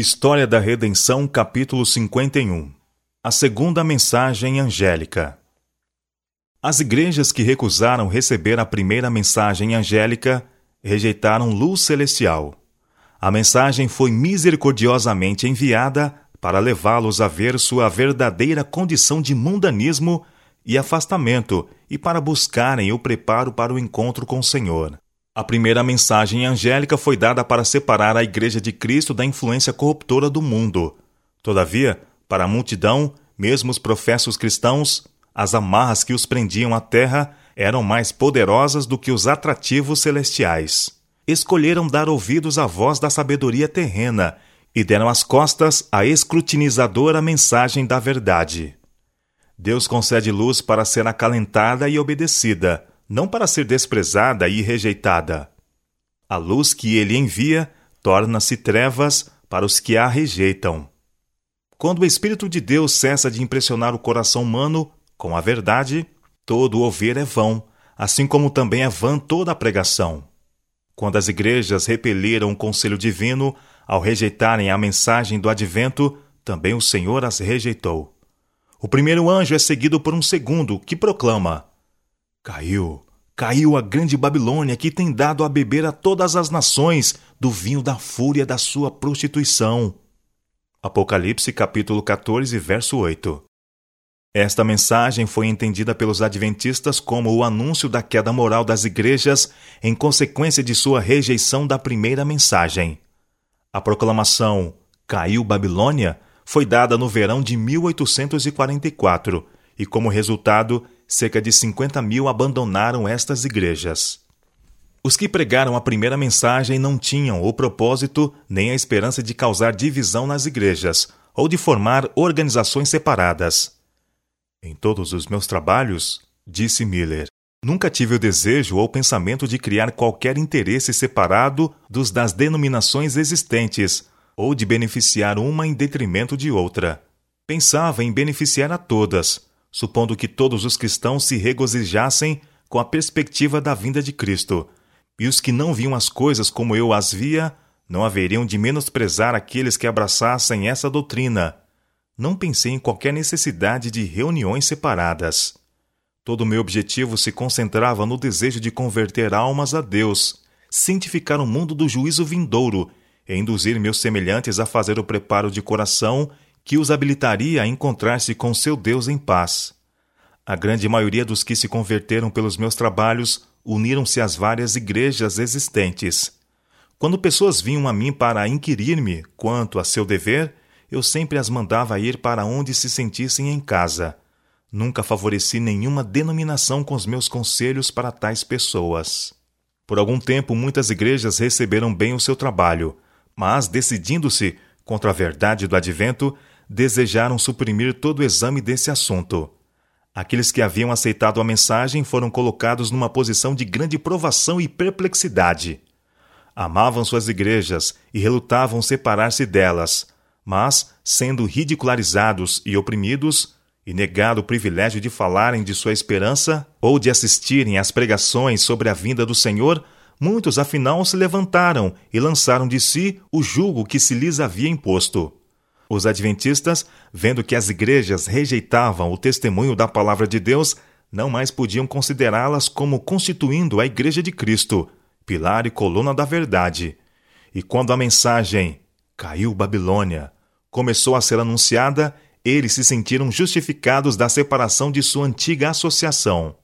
História da Redenção, capítulo 51 A segunda mensagem angélica. As igrejas que recusaram receber a primeira mensagem angélica rejeitaram luz celestial. A mensagem foi misericordiosamente enviada para levá-los a ver sua verdadeira condição de mundanismo e afastamento e para buscarem o preparo para o encontro com o Senhor. A primeira mensagem angélica foi dada para separar a Igreja de Cristo da influência corruptora do mundo. Todavia, para a multidão, mesmo os professos cristãos, as amarras que os prendiam à terra eram mais poderosas do que os atrativos celestiais. Escolheram dar ouvidos à voz da sabedoria terrena e deram as costas à escrutinizadora mensagem da verdade. Deus concede luz para ser acalentada e obedecida, não para ser desprezada e rejeitada. A luz que ele envia torna-se trevas para os que a rejeitam. Quando o Espírito de Deus cessa de impressionar o coração humano com a verdade, todo ouvir é vão, assim como também é vã toda a pregação. Quando as igrejas repeliram o conselho divino ao rejeitarem a mensagem do advento, também o Senhor as rejeitou. O primeiro anjo é seguido por um segundo que proclama: Caiu, caiu a grande Babilônia que tem dado a beber a todas as nações do vinho da fúria da sua prostituição. Apocalipse capítulo 14, verso 8. Esta mensagem foi entendida pelos adventistas como o anúncio da queda moral das igrejas em consequência de sua rejeição da primeira mensagem. A proclamação Caiu Babilônia foi dada no verão de 1844 e, como resultado, cerca de 50 mil abandonaram estas igrejas. Os que pregaram a primeira mensagem não tinham o propósito nem a esperança de causar divisão nas igrejas ou de formar organizações separadas. Em todos os meus trabalhos, disse Miller, nunca tive o desejo ou pensamento de criar qualquer interesse separado dos das denominações existentes ou de beneficiar uma em detrimento de outra. Pensava em beneficiar a todas, supondo que todos os cristãos se regozijassem com a perspectiva da vinda de Cristo, e os que não viam as coisas como eu as via, não haveriam de menosprezar aqueles que abraçassem essa doutrina. Não pensei em qualquer necessidade de reuniões separadas. Todo o meu objetivo se concentrava no desejo de converter almas a Deus, cientificar o mundo do juízo vindouro e induzir meus semelhantes a fazer o preparo de coração que os habilitaria a encontrar-se com seu Deus em paz. A grande maioria dos que se converteram pelos meus trabalhos uniram-se às várias igrejas existentes. Quando pessoas vinham a mim para inquirir-me quanto a seu dever, eu sempre as mandava ir para onde se sentissem em casa. Nunca favoreci nenhuma denominação com os meus conselhos para tais pessoas. Por algum tempo, muitas igrejas receberam bem o seu trabalho, mas, decidindo-se contra a verdade do advento, desejaram suprimir todo o exame desse assunto. Aqueles que haviam aceitado a mensagem foram colocados numa posição de grande provação e perplexidade. Amavam suas igrejas e relutavam separar-se delas, mas, sendo ridicularizados e oprimidos, e negado o privilégio de falarem de sua esperança ou de assistirem às pregações sobre a vinda do Senhor, muitos afinal se levantaram e lançaram de si o jugo que se lhes havia imposto. Os adventistas, vendo que as igrejas rejeitavam o testemunho da palavra de Deus, não mais podiam considerá-las como constituindo a Igreja de Cristo, pilar e coluna da verdade. E quando a mensagem caiu Babilônia começou a ser anunciada, eles se sentiram justificados da separação de sua antiga associação.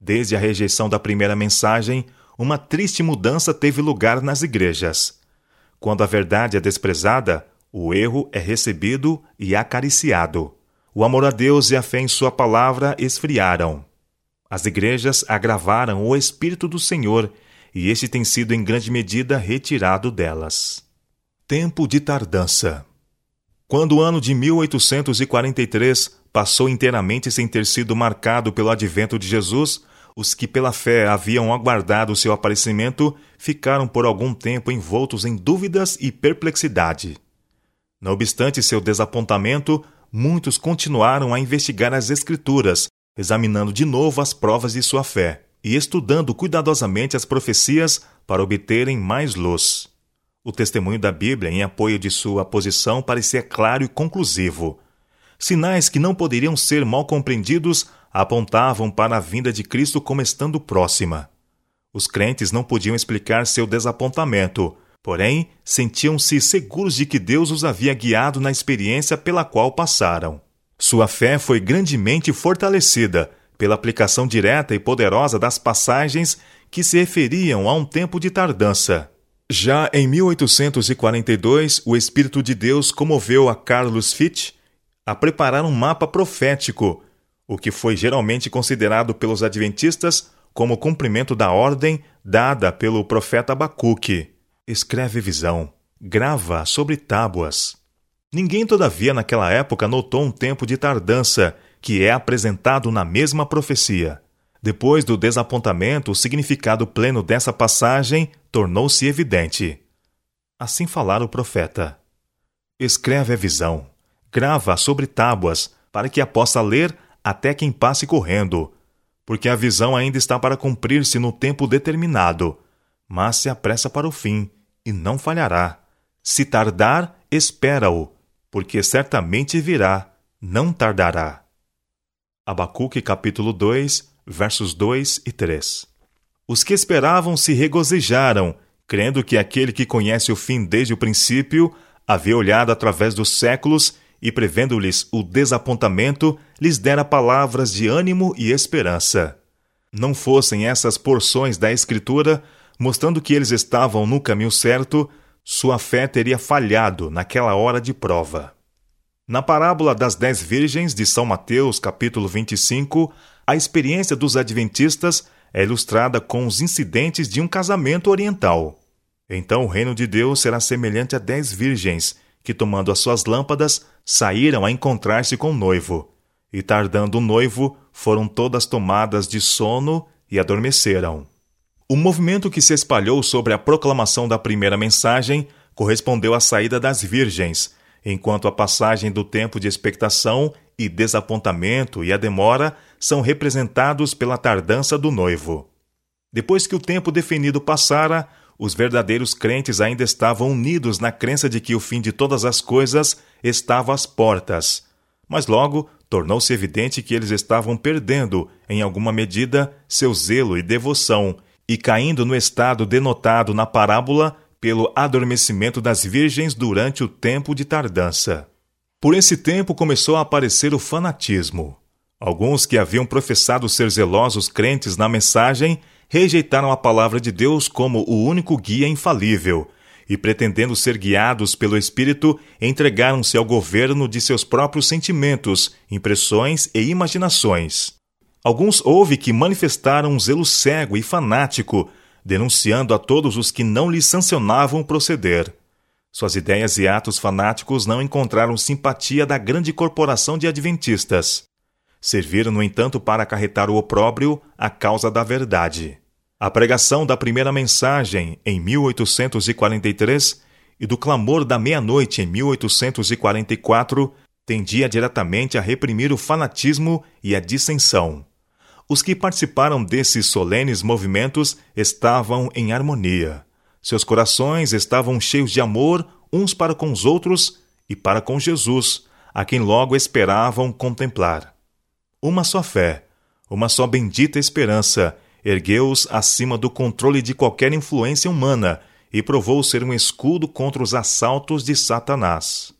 Desde a rejeição da primeira mensagem, uma triste mudança teve lugar nas igrejas. Quando a verdade é desprezada, o erro é recebido e acariciado. O amor a Deus e a fé em Sua palavra esfriaram. As igrejas agravaram o Espírito do Senhor e este tem sido em grande medida retirado delas. Tempo de tardança. Quando o ano de 1843 passou inteiramente sem ter sido marcado pelo advento de Jesus, os que pela fé haviam aguardado seu aparecimento ficaram por algum tempo envoltos em dúvidas e perplexidade. Não obstante seu desapontamento, muitos continuaram a investigar as Escrituras, examinando de novo as provas de sua fé e estudando cuidadosamente as profecias para obterem mais luz. O testemunho da Bíblia em apoio de sua posição parecia claro e conclusivo. Sinais que não poderiam ser mal compreendidos apontavam para a vinda de Cristo como estando próxima. Os crentes não podiam explicar seu desapontamento, porém sentiam-se seguros de que Deus os havia guiado na experiência pela qual passaram. Sua fé foi grandemente fortalecida pela aplicação direta e poderosa das passagens que se referiam a um tempo de tardança. Já em 1842, o Espírito de Deus comoveu a Carlos Fitch a preparar um mapa profético, o que foi geralmente considerado pelos adventistas como cumprimento da ordem dada pelo profeta Abacuque. Escreve visão, grava sobre tábuas. Ninguém, todavia, naquela época notou um tempo de tardança que é apresentado na mesma profecia. Depois do desapontamento, o significado pleno dessa passagem tornou-se evidente. Assim falara o profeta: Escreve a visão, grava sobre tábuas, para que a possa ler até quem passe correndo, porque a visão ainda está para cumprir-se no tempo determinado, mas se apressa para o fim, e não falhará. Se tardar, espera-o, porque certamente virá, não tardará. Abacuque capítulo 2, versos 2 e 3. Os que esperavam se regozijaram, crendo que aquele que conhece o fim desde o princípio havia olhado através dos séculos e, prevendo-lhes o desapontamento, lhes dera palavras de ânimo e esperança. Não fossem essas porções da Escritura mostrando que eles estavam no caminho certo, sua fé teria falhado naquela hora de prova. Na parábola das dez virgens de São Mateus, capítulo 25, a experiência dos adventistas é ilustrada com os incidentes de um casamento oriental. Então o reino de Deus será semelhante a dez virgens que, tomando as suas lâmpadas, saíram a encontrar-se com o noivo. E tardando o noivo, foram todas tomadas de sono e adormeceram. O movimento que se espalhou sobre a proclamação da primeira mensagem correspondeu à saída das virgens, enquanto a passagem do tempo de expectação e desapontamento e a demora são representados pela tardança do noivo. Depois que o tempo definido passara, os verdadeiros crentes ainda estavam unidos na crença de que o fim de todas as coisas estava às portas. Mas logo tornou-se evidente que eles estavam perdendo, em alguma medida, seu zelo e devoção, e caindo no estado denotado na parábola pelo adormecimento das virgens durante o tempo de tardança. Por esse tempo começou a aparecer o fanatismo. Alguns que haviam professado ser zelosos crentes na mensagem rejeitaram a palavra de Deus como o único guia infalível e, pretendendo ser guiados pelo Espírito, entregaram-se ao governo de seus próprios sentimentos, impressões e imaginações. Alguns houve que manifestaram um zelo cego e fanático, denunciando a todos os que não lhes sancionavam proceder. Suas ideias e atos fanáticos não encontraram simpatia da grande corporação de adventistas serviram, no entanto, para acarretar o opróbrio à causa da verdade. A pregação da primeira mensagem, em 1843, e do clamor da meia-noite, em 1844, tendia diretamente a reprimir o fanatismo e a dissensão. Os que participaram desses solenes movimentos estavam em harmonia. Seus corações estavam cheios de amor uns para com os outros e para com Jesus, a quem logo esperavam contemplar. Uma só fé, uma só bendita esperança, ergueu-os acima do controle de qualquer influência humana e provou ser um escudo contra os assaltos de Satanás.